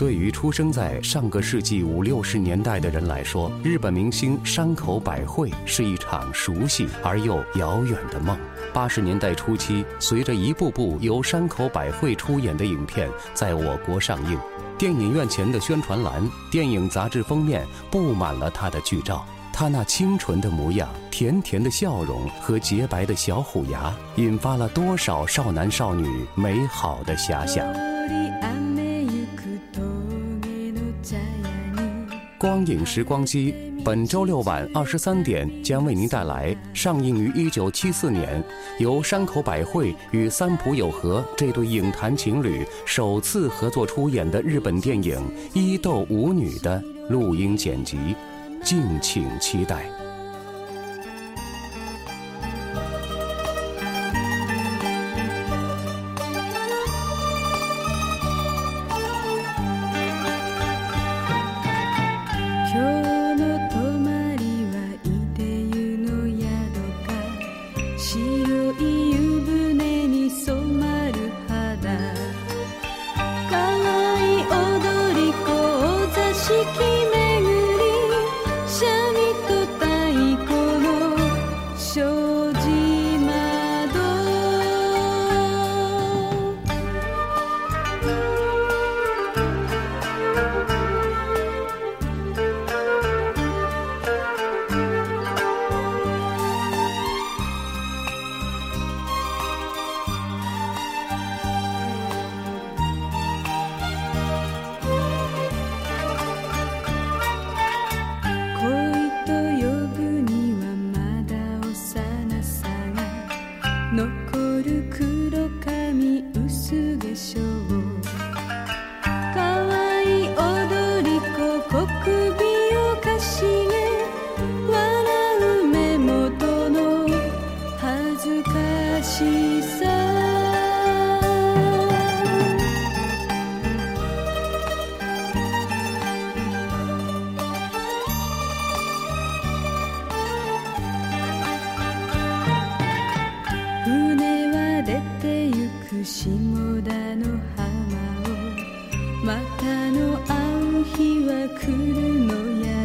对于出生在上个世纪五六十年代的人来说，日本明星山口百惠是一场熟悉而又遥远的梦。八十年代初期，随着一部部由山口百惠出演的影片在我国上映，电影院前的宣传栏、电影杂志封面布满了她的剧照。她那清纯的模样、甜甜的笑容和洁白的小虎牙，引发了多少少男少女美好的遐想。光影时光机，本周六晚二十三点将为您带来上映于一九七四年，由山口百惠与三浦友和这对影坛情侣首次合作出演的日本电影《伊豆舞女》的录音剪辑，敬请期待。かわいいおどる肌。り夜黒髪薄化粧またの会う日は来るのや